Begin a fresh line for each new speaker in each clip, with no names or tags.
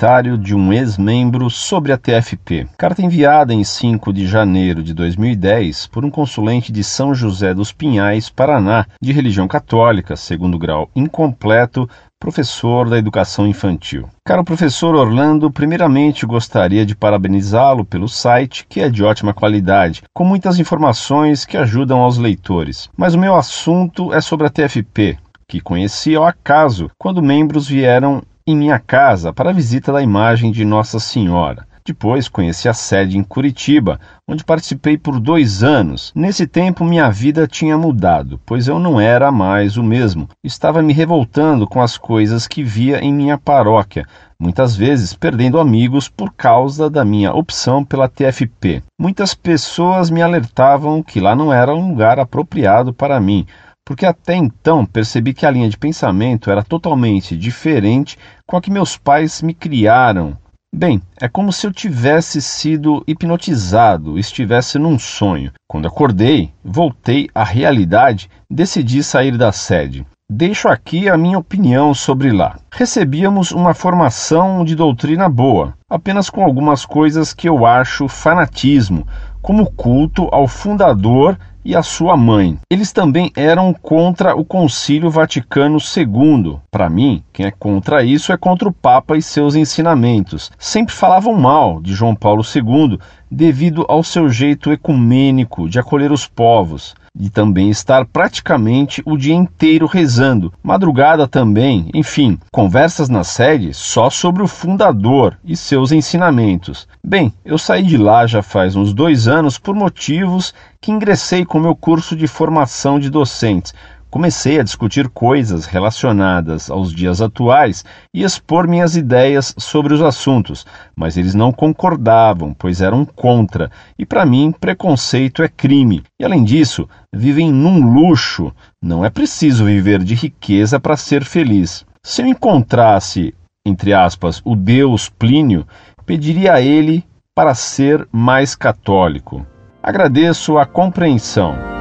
comentário de um ex-membro sobre a TFP. Carta enviada em 5 de janeiro de 2010 por um consulente de São José dos Pinhais, Paraná, de religião católica, segundo grau incompleto, professor da educação infantil. Caro professor Orlando, primeiramente gostaria de parabenizá-lo pelo site, que é de ótima qualidade, com muitas informações que ajudam aos leitores. Mas o meu assunto é sobre a TFP, que conheci ao acaso quando membros vieram em minha casa para a visita da imagem de Nossa Senhora. Depois conheci a sede em Curitiba, onde participei por dois anos. Nesse tempo, minha vida tinha mudado, pois eu não era mais o mesmo. Estava me revoltando com as coisas que via em minha paróquia, muitas vezes perdendo amigos por causa da minha opção pela TFP. Muitas pessoas me alertavam que lá não era um lugar apropriado para mim porque até então percebi que a linha de pensamento era totalmente diferente com a que meus pais me criaram. Bem, é como se eu tivesse sido hipnotizado, estivesse num sonho. Quando acordei, voltei à realidade, decidi sair da sede. Deixo aqui a minha opinião sobre lá. Recebíamos uma formação de doutrina boa, apenas com algumas coisas que eu acho fanatismo, como culto ao fundador e a sua mãe. Eles também eram contra o Concílio Vaticano II. Para mim, quem é contra isso é contra o Papa e seus ensinamentos. Sempre falavam mal de João Paulo II devido ao seu jeito ecumênico de acolher os povos de também estar praticamente o dia inteiro rezando, madrugada também, enfim, conversas na sede só sobre o fundador e seus ensinamentos. Bem, eu saí de lá já faz uns dois anos por motivos que ingressei com meu curso de formação de docentes, Comecei a discutir coisas relacionadas aos dias atuais e expor minhas ideias sobre os assuntos, mas eles não concordavam, pois eram contra, e para mim preconceito é crime. E além disso, vivem num luxo. Não é preciso viver de riqueza para ser feliz. Se eu encontrasse, entre aspas, o Deus Plínio, pediria a ele para ser mais católico. Agradeço a compreensão.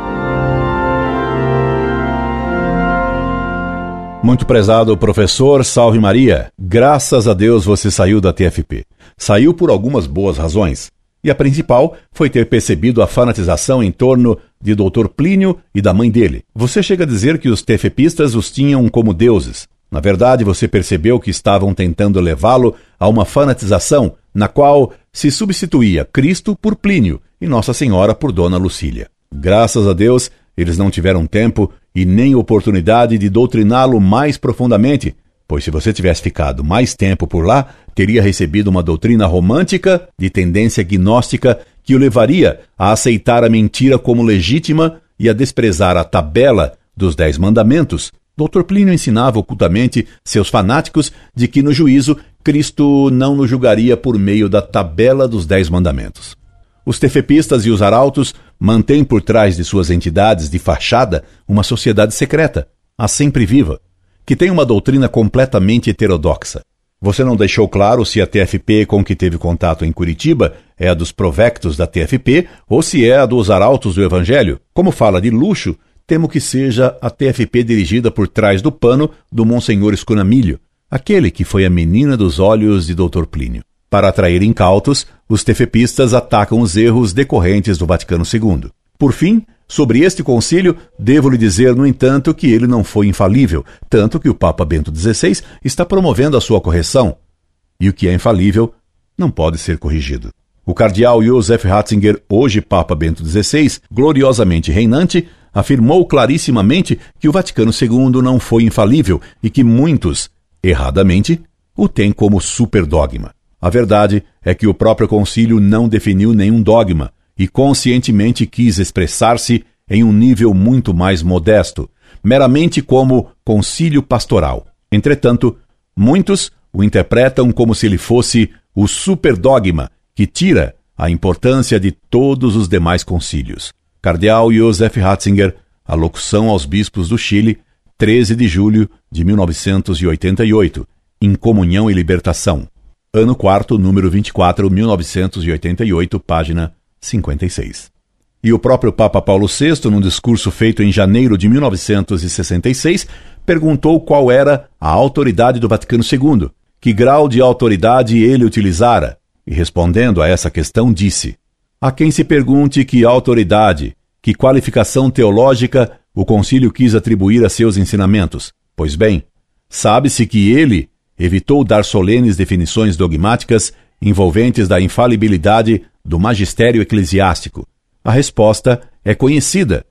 Muito prezado professor, salve Maria. Graças a Deus você saiu da TFP. Saiu por algumas boas razões. E a principal foi ter percebido a fanatização em torno de Dr. Plínio e da mãe dele. Você chega a dizer que os TFPistas os tinham como deuses. Na verdade, você percebeu que estavam tentando levá-lo a uma fanatização na qual se substituía Cristo por Plínio e Nossa Senhora por Dona Lucília. Graças a Deus, eles não tiveram tempo e nem oportunidade de doutriná-lo mais profundamente, pois se você tivesse ficado mais tempo por lá, teria recebido uma doutrina romântica de tendência gnóstica que o levaria a aceitar a mentira como legítima e a desprezar a tabela dos Dez Mandamentos. Dr. Plínio ensinava ocultamente seus fanáticos de que no juízo Cristo não nos julgaria por meio da tabela dos Dez Mandamentos. Os tefepistas e os arautos mantêm por trás de suas entidades de fachada uma sociedade secreta, a sempre viva, que tem uma doutrina completamente heterodoxa. Você não deixou claro se a TFP com que teve contato em Curitiba é a dos provectos da TFP ou se é a dos arautos do Evangelho. Como fala de luxo, temo que seja a TFP dirigida por trás do pano do Monsenhor Escunamilho, aquele que foi a menina dos olhos de Dr. Plínio. Para atrair incautos, os tefepistas atacam os erros decorrentes do Vaticano II. Por fim, sobre este concílio, devo lhe dizer, no entanto, que ele não foi infalível, tanto que o Papa Bento XVI está promovendo a sua correção. E o que é infalível não pode ser corrigido. O cardeal Joseph Ratzinger, hoje Papa Bento XVI, gloriosamente reinante, afirmou clarissimamente que o Vaticano II não foi infalível e que muitos, erradamente, o têm como superdogma. A verdade é que o próprio concílio não definiu nenhum dogma e conscientemente quis expressar-se em um nível muito mais modesto, meramente como concílio pastoral. Entretanto, muitos o interpretam como se ele fosse o superdogma que tira a importância de todos os demais concílios. Cardeal Joseph Ratzinger, a locução aos bispos do Chile, 13 de julho de 1988, em Comunhão e Libertação. Ano 4, número 24, 1988, página 56. E o próprio Papa Paulo VI, num discurso feito em janeiro de 1966, perguntou qual era a autoridade do Vaticano II, que grau de autoridade ele utilizara, e respondendo a essa questão disse: A quem se pergunte que autoridade, que qualificação teológica o concílio quis atribuir a seus ensinamentos. Pois bem, sabe-se que ele evitou dar solenes definições dogmáticas envolventes da infalibilidade do magistério eclesiástico. A resposta é conhecida,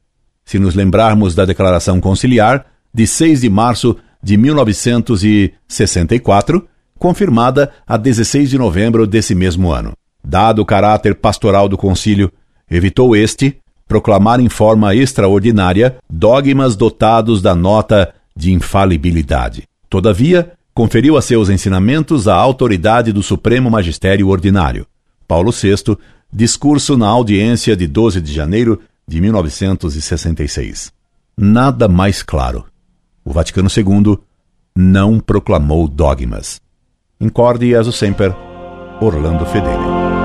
se nos lembrarmos da Declaração Conciliar de 6 de março de 1964, confirmada a 16 de novembro desse mesmo ano. Dado o caráter pastoral do concílio, evitou este proclamar em forma extraordinária dogmas dotados da nota de infalibilidade. Todavia, conferiu a seus ensinamentos a autoridade do Supremo Magistério Ordinário. Paulo VI, discurso na audiência de 12 de janeiro de 1966. Nada mais claro. O Vaticano II não proclamou dogmas. Incorde e semper, Orlando Fedeli.